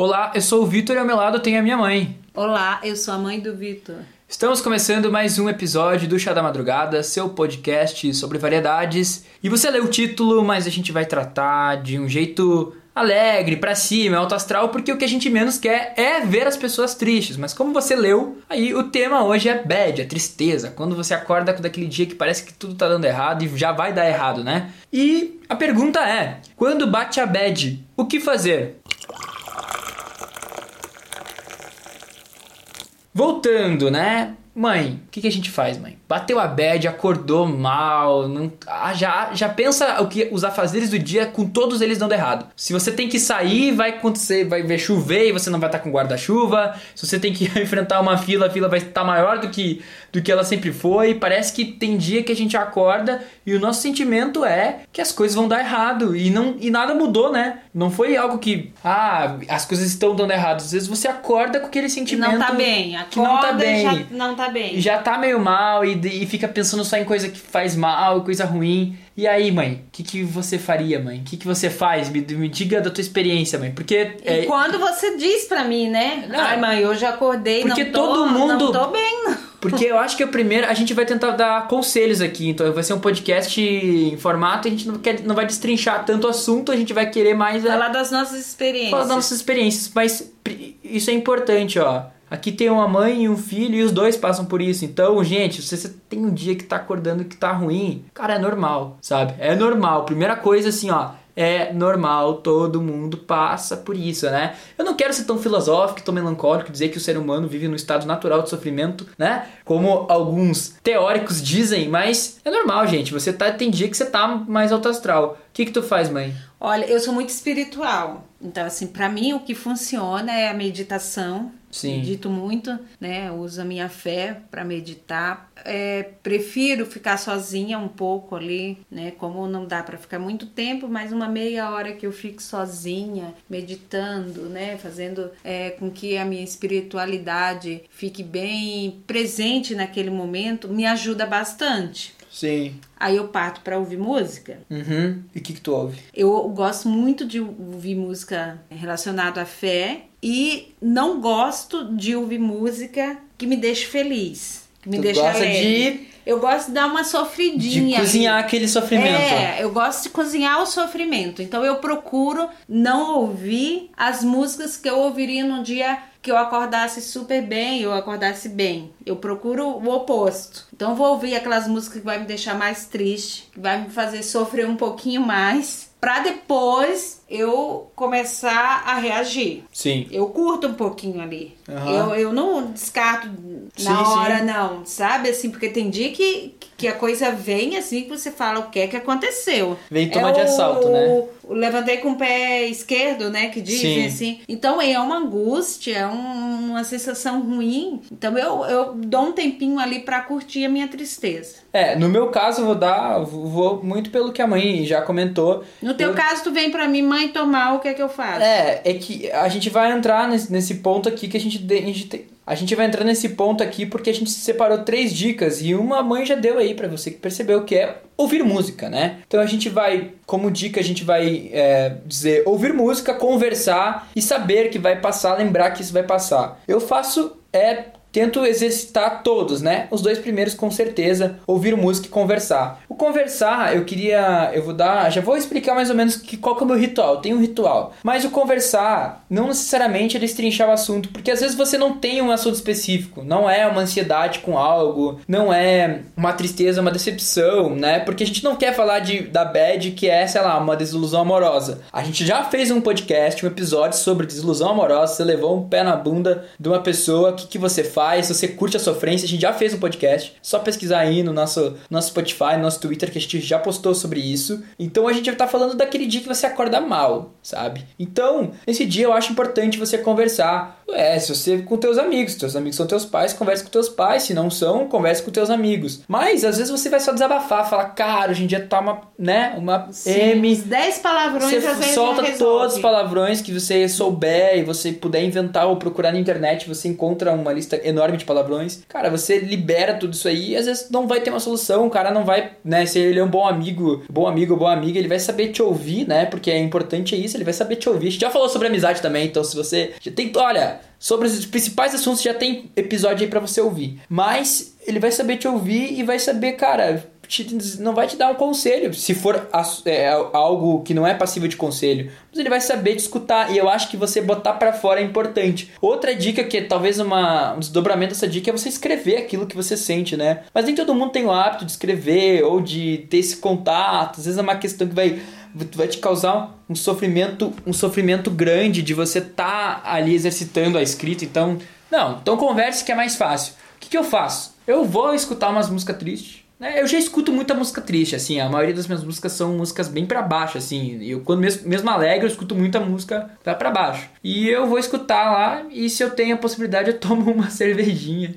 Olá, eu sou o Vitor e ao meu lado tem a minha mãe. Olá, eu sou a mãe do Vitor. Estamos começando mais um episódio do Chá da Madrugada, seu podcast sobre variedades. E você leu o título, mas a gente vai tratar de um jeito alegre, pra cima, alto astral, porque o que a gente menos quer é ver as pessoas tristes. Mas como você leu, aí o tema hoje é bad, é tristeza. Quando você acorda com daquele dia que parece que tudo tá dando errado e já vai dar errado, né? E a pergunta é: quando bate a bad, o que fazer? Voltando, né? Mãe, o que, que, a gente faz, mãe? Bateu a bad, acordou mal, não, ah, já, já pensa o que os afazeres do dia com todos eles dando errado. Se você tem que sair, vai acontecer, vai ver chover e você não vai estar com guarda-chuva. Se você tem que enfrentar uma fila, a fila vai estar maior do que, do que ela sempre foi. Parece que tem dia que a gente acorda e o nosso sentimento é que as coisas vão dar errado e, não, e nada mudou, né? Não foi algo que, ah, as coisas estão dando errado. Às vezes você acorda com aquele sentimento. Não tá bem, acorda que não tá bem. já não tá bem. Já tá meio mal e, e fica pensando só em coisa que faz mal, coisa ruim. E aí, mãe, o que, que você faria, mãe? O que, que você faz? Me, me diga da tua experiência, mãe. Porque. E é... quando você diz pra mim, né? Não, Ai, mãe, hoje acordei, porque não tô, todo mundo. Não tô bem, não. Porque eu acho que a primeira. A gente vai tentar dar conselhos aqui. Então vai ser um podcast em formato. A gente não, quer, não vai destrinchar tanto assunto. A gente vai querer mais. É Falar das nossas experiências. Falar das nossas experiências. Mas isso é importante, ó. Aqui tem uma mãe e um filho e os dois passam por isso. Então, gente, se você tem um dia que tá acordando que tá ruim, cara, é normal, sabe? É normal. Primeira coisa assim, ó, é normal, todo mundo passa por isso, né? Eu não quero ser tão filosófico, tão melancólico, dizer que o ser humano vive no estado natural de sofrimento, né? Como alguns teóricos dizem, mas é normal, gente. Você tá, tem dia que você tá mais alto astral. O que que tu faz, mãe? Olha, eu sou muito espiritual. Então, assim, para mim o que funciona é a meditação. Sim. Medito muito, né? Uso a minha fé para meditar. É, prefiro ficar sozinha um pouco ali, né? Como não dá para ficar muito tempo, mas uma meia hora que eu fico sozinha, meditando, né? Fazendo é, com que a minha espiritualidade fique bem presente naquele momento, me ajuda bastante. Sim. Aí eu parto para ouvir música. Uhum. E o que, que tu ouve? Eu gosto muito de ouvir música relacionada à fé e não gosto de ouvir música que me deixe feliz. Que me tu deixe gosta alegre. de eu gosto de dar uma sofridinha. De cozinhar aquele sofrimento. É, eu gosto de cozinhar o sofrimento. Então eu procuro não ouvir as músicas que eu ouviria no dia que eu acordasse super bem, eu acordasse bem. Eu procuro o oposto. Então vou ouvir aquelas músicas que vai me deixar mais triste, que vai me fazer sofrer um pouquinho mais, para depois eu começar a reagir. Sim. Eu curto um pouquinho ali. Uhum. Eu, eu não descarto na Sim, hora, sim. não. Sabe assim? Porque tem dia que, que a coisa vem assim que você fala o que é que aconteceu. Vem tomar é de o- assalto, né? o levantei com o pé esquerdo, né? Que dizem Sim. assim. Então é uma angústia, é um- uma sensação ruim. Então eu, eu dou um tempinho ali pra curtir a minha tristeza. É, no meu caso eu vou dar, vou muito pelo que a mãe já comentou. No teu Eu- caso, tu vem pra mim, mãe, tomar, o que é que eu faço? É, é que a gente vai entrar nesse, nesse ponto aqui que a gente, a gente tem- a gente vai entrar nesse ponto aqui porque a gente separou três dicas e uma mãe já deu aí pra você que percebeu que é ouvir música, né? Então a gente vai, como dica, a gente vai é, dizer ouvir música, conversar e saber que vai passar, lembrar que isso vai passar. Eu faço é Tento exercitar todos, né? Os dois primeiros com certeza, ouvir música e conversar. O conversar, eu queria, eu vou dar, já vou explicar mais ou menos que, qual que é o meu ritual. Tem um ritual, mas o conversar não necessariamente é destrinchar o assunto, porque às vezes você não tem um assunto específico, não é uma ansiedade com algo, não é uma tristeza, uma decepção, né? Porque a gente não quer falar de da bad que é, sei lá, uma desilusão amorosa. A gente já fez um podcast, um episódio sobre desilusão amorosa, você levou um pé na bunda de uma pessoa, o que, que você faz, se você curte a sofrência, a gente já fez um podcast, só pesquisar aí no nosso, nosso Spotify, no nosso Twitter, que a gente já postou sobre isso. Então a gente vai estar falando daquele dia que você acorda mal, sabe? Então, nesse dia eu acho importante você conversar. É, se você com teus amigos, teus amigos são teus pais, converse com teus pais, se não são, converse com teus amigos. Mas às vezes você vai só desabafar, falar, cara, hoje em dia tá uma, né, uma M Uns 10 palavrões você às vezes solta todos os palavrões que você souber e você puder inventar ou procurar na internet, você encontra uma lista enorme de palavrões. Cara, você libera tudo isso aí e às vezes não vai ter uma solução, o cara não vai, né, se ele é um bom amigo, bom amigo, boa amiga, ele vai saber te ouvir, né, porque é importante isso, ele vai saber te ouvir. A gente já falou sobre amizade também, então se você já tem, olha, sobre os principais assuntos já tem episódio aí para você ouvir. Mas ele vai saber te ouvir e vai saber, cara, te, não vai te dar um conselho, se for é, algo que não é passível de conselho, mas ele vai saber te escutar. E eu acho que você botar para fora é importante. Outra dica que é talvez uma, um desdobramento dessa dica é você escrever aquilo que você sente, né? Mas nem todo mundo tem o hábito de escrever ou de ter esse contato. Às vezes é uma questão que vai vai te causar um sofrimento, um sofrimento grande de você estar tá ali exercitando a escrita. Então, não, então converse que é mais fácil. O que, que eu faço? Eu vou escutar umas músicas tristes eu já escuto muita música triste, assim, a maioria das minhas músicas são músicas bem para baixo, assim. Eu quando mesmo, mesmo alegre, eu escuto muita música vai para baixo. E eu vou escutar lá e se eu tenho a possibilidade, eu tomo uma cervejinha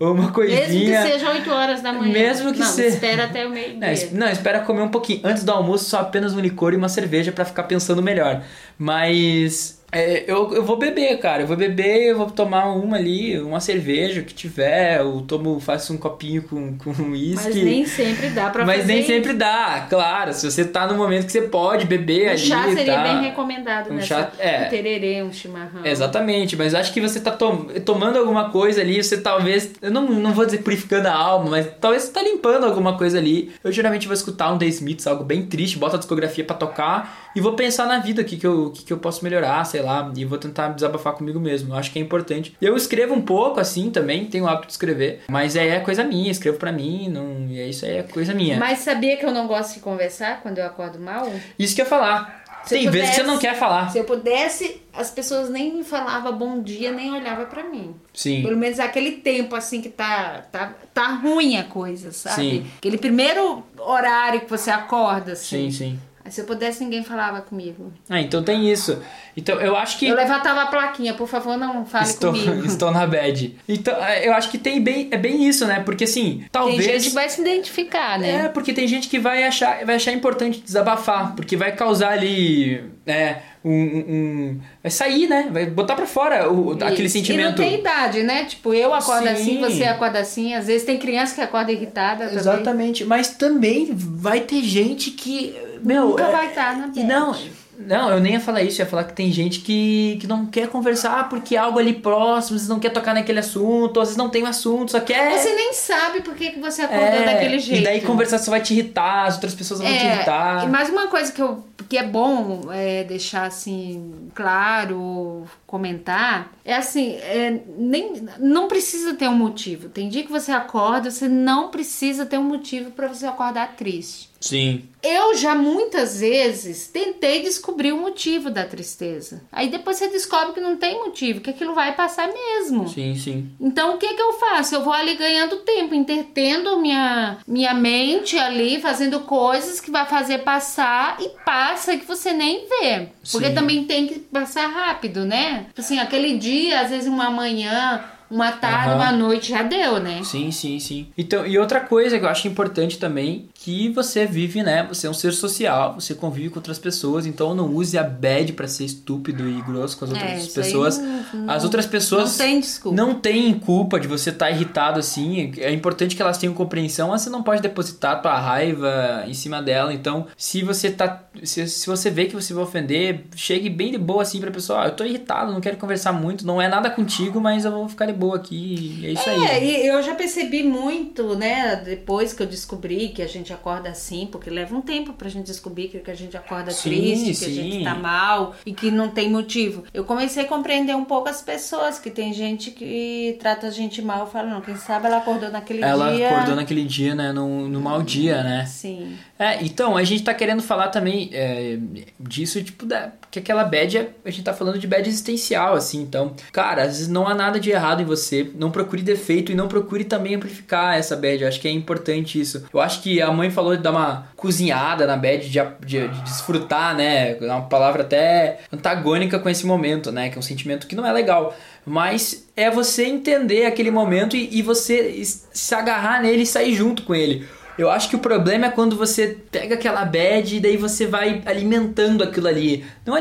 ou uma coisinha. Mesmo que seja 8 horas da manhã. Mesmo que não, seja. espera até o meio-dia. Não, não, espera comer um pouquinho. Antes do almoço, só apenas um licor e uma cerveja para ficar pensando melhor. Mas é, eu, eu vou beber, cara. Eu vou beber, eu vou tomar uma ali, uma cerveja que tiver. Eu tomo, faço um copinho com, com uísque. Mas nem sempre dá pra Mas fazer nem sempre dá, claro. Se você tá no momento que você pode beber um ali. chá seria tá, bem recomendado, um né? chá, é, Um tererê, um chimarrão. Exatamente, mas acho que você tá to tomando alguma coisa ali, você talvez. Eu não, não vou dizer purificando a alma, mas talvez você tá limpando alguma coisa ali. Eu geralmente vou escutar um The Smiths, algo bem triste, bota a discografia para tocar e vou pensar na vida, o que, que, eu, que, que eu posso melhorar, sei lá, e vou tentar desabafar comigo mesmo. Eu acho que é importante. Eu escrevo um pouco assim também, tenho o hábito de escrever, mas é, é coisa minha, escrevo para mim, não, e é isso aí é coisa minha. Mas sabia que eu não gosto de conversar quando eu acordo mal? Isso que eu ia falar. Se Tem vezes que você não quer falar. Se eu pudesse, as pessoas nem me falavam bom dia, nem olhavam pra mim. Sim. Pelo menos aquele tempo assim que tá, tá, tá ruim a coisa, sabe? Sim. Aquele primeiro horário que você acorda, assim. Sim, sim. Se eu pudesse, ninguém falava comigo. Ah, então tem isso. Então eu acho que. Eu levantava a plaquinha, por favor, não fale Estou, comigo. estou na bad. Então, é, eu acho que tem bem, é bem isso, né? Porque assim, Tem talvez. gente que vai se identificar, né? É, porque tem gente que vai achar, vai achar importante desabafar, porque vai causar ali, é, um, um- vai sair, né? Vai botar pra fora o, aquele sentimento. E não tem idade, né? Tipo, eu acordo Sim. assim, você acorda assim. Às vezes tem criança que acorda irritada também. Exatamente, mas também vai ter gente que, meu, Nunca é- vai estar na e bad. não, não, eu nem ia falar isso, eu ia falar que tem gente que, que não quer conversar porque é algo ali próximo, às vezes não quer tocar naquele assunto, às vezes não tem um assunto, só quer Você nem sabe por que, você acordou é, daquele jeito. E daí conversar só vai te irritar, as outras pessoas vão te É, irritar. e mais uma coisa que, eu, que é bom é, deixar assim claro, comentar, é assim, é, nem, não precisa ter um motivo. Tem dia que você acorda, você não precisa ter um motivo para você acordar triste. Sim. Eu já muitas vezes tentei descobrir o motivo da tristeza. Aí depois você descobre que não tem motivo, que aquilo vai passar mesmo. Sim, sim. Então o que que eu faço? Eu vou ali ganhando tempo, entretendo minha, minha mente ali, fazendo coisas que vai fazer passar e passa que você nem vê. Porque Sim. também tem que passar rápido, né? Tipo Assim, aquele dia, às vezes uma manhã, uma tarde, Aham. uma noite já deu, né? Sim, sim, sim. Então, e outra coisa que eu acho importante também, que você vive, né? Você é um ser social, você convive com outras pessoas, então não use a bad pra ser estúpido e grosso com as outras É, pessoas. não- as outras pessoas Não tem desculpa. não têm culpa de você estar irritado assim. É importante que elas tenham compreensão, mas você não pode depositar tua raiva em cima dela. Então, se você tá. Se, se você vê que você vai ofender, chegue bem de boa assim pra pessoa, ó, eu tô irritado, não quero conversar muito, não é nada contigo, mas eu vou ficar de boa aqui. É isso aí. É, e eu já percebi muito, né, depois que eu descobri que a gente acorda assim, porque leva um tempo pra gente descobrir que que a gente acorda Sim, triste, que sim. a gente tá mal e que não tem motivo. Eu comecei a compreender um pouco as pessoas, que tem gente que trata a gente mal, fala, não, quem sabe ela acordou naquele Ela dia. acordou naquele dia, né? No, no mau dia, né? Sim. É, então, a gente tá querendo falar também é, disso, tipo, da, que aquela bad, é, a gente tá falando de bad existencial, assim, então, cara, às vezes não há nada de errado em você, não procure defeito e não procure também amplificar essa bad, eu acho que é importante isso. Eu acho que a mãe falou de dar uma cozinhada na bad, de, de, de desfrutar, né, é uma palavra até antagônica com esse momento, né, que é um sentimento que não é legal, mas é você entender aquele momento e, e você se agarrar nele e sair junto com ele. Eu acho que o problema é quando você pega aquela bad e daí você vai alimentando aquilo ali. Não,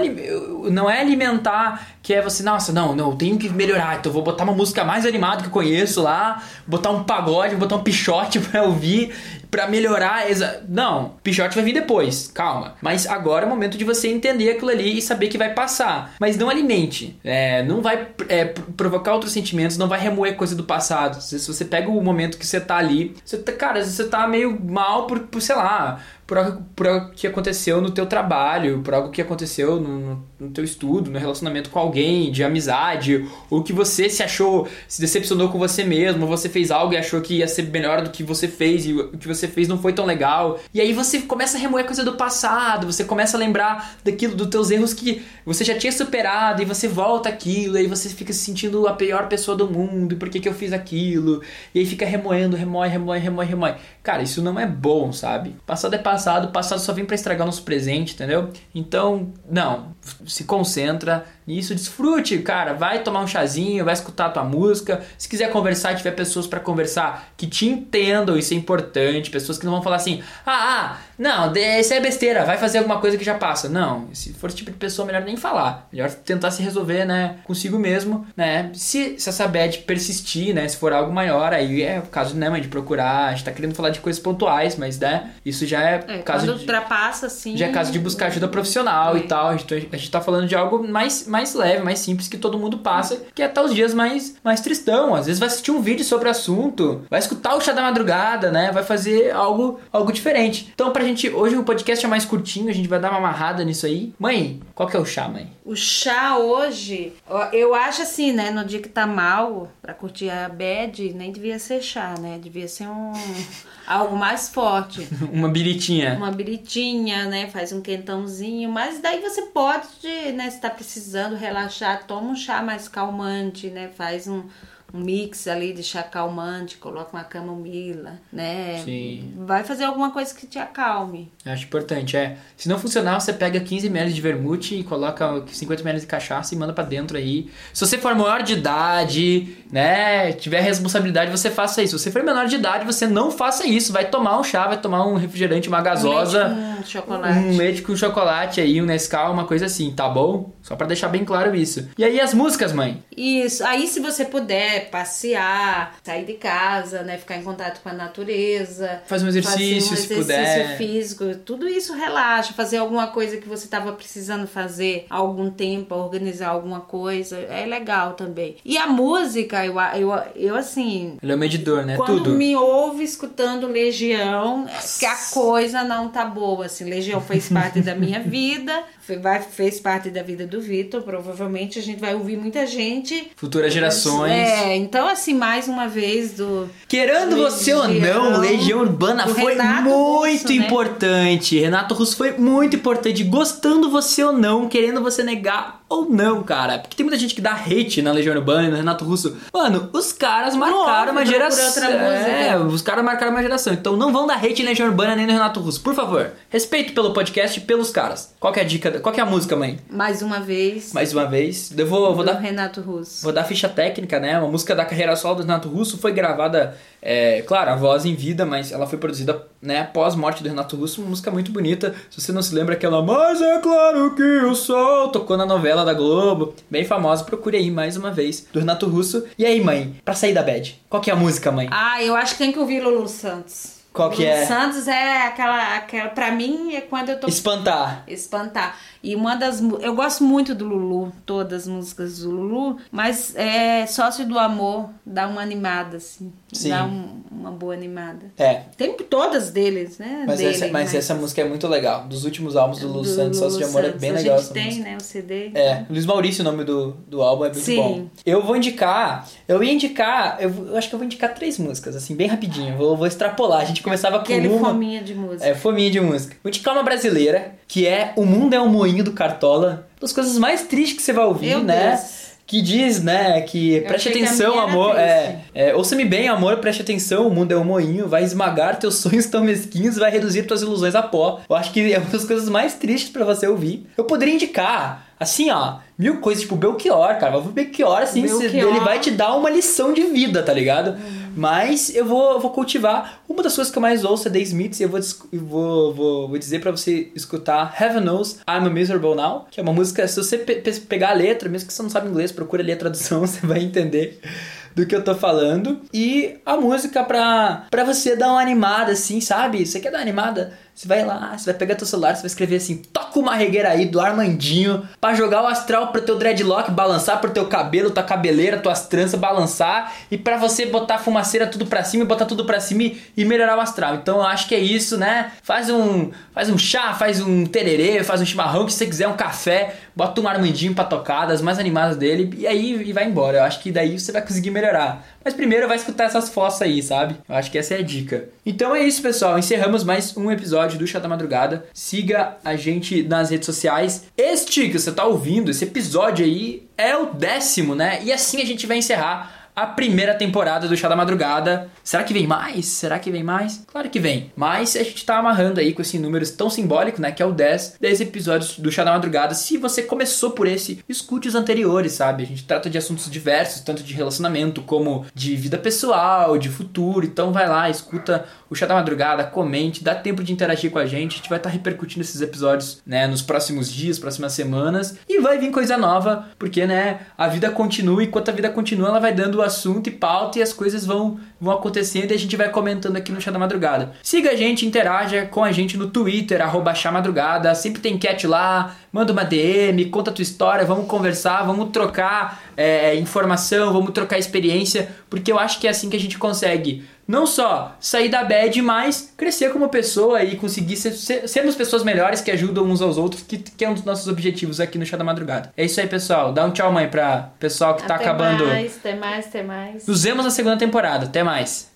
não é alimentar que é você, nossa, não, não, eu tenho que melhorar, então eu vou botar uma música mais animada que eu conheço lá, botar um pagode, botar um pichote pra ouvir para melhorar. Exa... Não, Pichote vai vir depois, calma. Mas agora é o momento de você entender aquilo ali e saber que vai passar. Mas não alimente, é, não vai é, provocar outros sentimentos, não vai remoer coisa do passado. Se, você pega o momento que você tá ali, você tá, cara, você tá meio mal por, por sei lá, por algo, por algo que aconteceu no teu trabalho, por algo que aconteceu no, no teu estudo, no relacionamento com alguém, de amizade, ou que você se achou, se decepcionou com você mesmo, você fez algo e achou que ia ser melhor do que você fez e o que você fez não foi tão legal. E aí você começa a remoer coisa do passado, você começa a lembrar daquilo, dos teus erros que você já tinha superado e você volta aquilo, e aí você fica se sentindo a pior pessoa do mundo, por que, que eu fiz aquilo? E aí fica remoendo, remoe, remoe, remoe, remoe. Cara, isso não é bom, sabe? Passado é passado, passado só vem para estragar nosso presente, entendeu? Então, não, se concentra nisso, desfrute, cara, vai tomar um chazinho, vai escutar a tua música. Se quiser conversar, tiver pessoas para conversar que te entendam, isso é importante, pessoas que não vão falar assim: "Ah, ah, não, isso é besteira, vai fazer alguma coisa que já passa". Não, se for esse tipo de pessoa, melhor nem falar. Melhor tentar se resolver, né, consigo mesmo, né? Se, se essa bad persistir, né, se for algo maior, aí é o caso, né, mãe, de procurar, a gente tá querendo falar de coisas pontuais, mas, né, isso já é, é caso de, ultrapassa, assim... Já é caso de buscar ajuda profissional é. e tal, a gente, a gente tá falando de algo mais, mais leve, mais simples, que todo mundo passa, que é até os dias mais, mais tristão, às vezes vai assistir um vídeo sobre o assunto, vai escutar o chá da madrugada, né, vai fazer algo, algo diferente. Então, pra gente, hoje o podcast é mais curtinho, a gente vai dar uma amarrada nisso aí. Mãe, qual que é o chá, mãe? O chá hoje, eu acho assim, né, no dia que tá mal, pra curtir a bad, nem devia ser chá, né, devia ser um... algo mais forte. uma biritinha. Uma biritinha, né? Faz um quentãozinho. Mas daí você pode, né? Se tá precisando relaxar, toma um chá mais calmante, né? Faz um, um mix ali de chá calmante, coloca uma camomila, né? Sim. Vai fazer alguma coisa que te acalme. Acho importante, é. Se não funcionar, você pega 15 ml de vermute e coloca 50 ml de cachaça e manda para dentro aí. Se você for maior de idade, né, tiver responsabilidade, você faça isso. Se você for menor de idade, você não faça isso. Vai tomar um chá, vai tomar um refrigerante, uma gasosa. Um leite com chocolate. Um leite com chocolate aí, um Nescau, uma coisa assim, tá bom? Só para deixar bem claro isso. E aí as músicas, mãe? Isso. Aí se você puder passear, sair de casa, né, ficar em contato com a natureza, fazer um exercício, fazer um exercício puder. físico, tudo isso relaxa, fazer alguma coisa que você estava precisando fazer há algum tempo, organizar alguma coisa, é legal também. E a música, eu eu, eu assim, ele é o medidor, né? Quando Tudo. me ouve escutando Legião, que a coisa não tá boa, assim, Legião fez parte da minha vida, vai, fez parte da vida do Vitor. Provavelmente a gente vai ouvir muita gente. Futuras gerações. É, então, assim, mais uma vez do. Querendo Legião, você ou não, Legião Urbana foi Renato muito Russo, né? importante. Renato Russo foi muito importante. Gostando você ou não, querendo você negar ou não, cara. Porque tem muita gente que dá hate na Legião Urbana e no Renato Russo. Mano, os caras marcaram uma geração. É, os caras marcaram uma geração. Então não vão dar hate na Legião Urbana nem no Renato Russo. Por favor, respeito pelo podcast e pelos caras. Qual é a dica? Qual é a música, mãe? Mais uma vez. Mais uma vez. Eu vou, vou dar. Renato Russo. Vou dar ficha técnica, né? Uma música da carreira solo do Renato Russo foi gravada, é, claro, a voz em vida, mas ela foi produzida, né, pós morte do Renato Russo. Uma música muito bonita. Se você não se lembra, aquela Mas é claro que o sol tocou na novela da Globo. Bem famosa. Procure aí mais uma vez do Renato Russo. E aí, mãe, pra sair da bad, qual que é a música, mãe? Ah, eu acho que tem que ouvir Lulu Santos. Qual que Lulu é? Santos é aquela, aquela. Pra mim, é quando eu tô. Espantar. Espantar. E uma das. Eu gosto muito do Lulu, todas as músicas do Lulu, mas é Sócio do Amor dá uma animada, assim. Sim. Dá um, uma boa animada. É. Tem todas deles, né? Mas, Dele, essa, mas essa música é muito legal. Dos últimos álbuns do Lulu Santos, Sócio de Amor, é bem a legal gente essa tem, música. né? O CD. É, Luiz Maurício, o nome do, do álbum é muito Sim. bom. Eu vou indicar, eu ia indicar, eu, eu acho que eu vou indicar três músicas, assim, bem rapidinho. Vou, vou extrapolar. A gente começava com Aquele uma. fominha de música. É, fominha de música. Vou indicar uma brasileira, que é O Mundo é um Moinho do Cartola. Das coisas mais tristes que você vai ouvir, Meu né? Deus. Que diz, né, que preste que a atenção, era amor. É, é, ouça-me bem, amor, preste atenção. O mundo é um moinho, vai esmagar teus sonhos tão mesquinhos, vai reduzir tuas ilusões a pó. Eu acho que é uma das coisas mais tristes pra você ouvir. Eu poderia indicar assim, ó, mil coisas, tipo Belchior, cara. O Belchior, assim, Belchior. ele vai te dar uma lição de vida, tá ligado? Mas eu vou, eu vou cultivar. Uma das coisas que eu mais ouço é The Smiths e eu vou, vou, vou, vou dizer pra você escutar Heaven Knows I'm a Miserable Now, que é uma música, se você pe- pegar a letra, mesmo que você não sabe inglês, procura ali a tradução, você vai entender do que eu tô falando. E a música pra, pra você dar uma animada, assim, sabe? Você quer dar uma animada? Você vai lá, você vai pegar teu celular, você vai escrever assim, toca uma regueira aí do Armandinho, pra jogar o astral pro teu dreadlock balançar, pro teu cabelo, tua cabeleira, tuas tranças balançar, e pra você botar a fumaceira tudo pra cima e botar tudo pra cima e, e melhorar o astral. Então eu acho que é isso, né? Faz um, faz um chá, faz um tererê, faz um chimarrão, que você quiser um café, bota um Armandinho pra tocar, das mais animadas dele, e aí e vai embora. Eu acho que daí você vai conseguir melhorar. Mas primeiro vai escutar essas fossas aí, sabe? Eu acho que essa é a dica. Então é isso, pessoal. Encerramos mais um episódio do Chá da Madrugada. Siga a gente nas redes sociais. Este que você tá ouvindo, esse episódio aí, é o décimo, né? E assim a gente vai encerrar a primeira temporada do Chá da Madrugada. Será que vem mais? Será que vem mais? Claro que vem. Mas a gente tá amarrando aí com esse número tão simbólico, né? Que é o 10, 10 episódios do Chá da Madrugada. Se você começou por esse, escute os anteriores, sabe? A gente trata de assuntos diversos, tanto de relacionamento como de vida pessoal, de futuro. Então vai lá, escuta o Chá da Madrugada, comente, dá tempo de interagir com a gente. A gente vai estar repercutindo esses episódios, né? Nos próximos dias, próximas semanas. E vai vir coisa nova, porque, né? A vida continua e enquanto a vida continua, ela vai dando o assunto e pauta e as coisas vão, vão acontecendo e a gente vai comentando aqui no Chá da Madrugada. Siga a gente, interaja com a gente no Twitter, arroba Chá Madrugada. Sempre tem cat lá, manda uma DM, conta a tua história, vamos conversar, vamos trocar é, informação, vamos trocar experiência, porque eu acho que é assim que a gente consegue não só sair da bad, mas crescer como pessoa e conseguir ser, ser- sermos pessoas melhores que ajudam uns aos outros, que, que é um dos nossos objetivos aqui no Chá da Madrugada. É isso aí, pessoal. Dá um tchau, mãe, pra pessoal que tá Até acabando. mais, até mais, até mais. Nos vemos na segunda temporada. Até mais.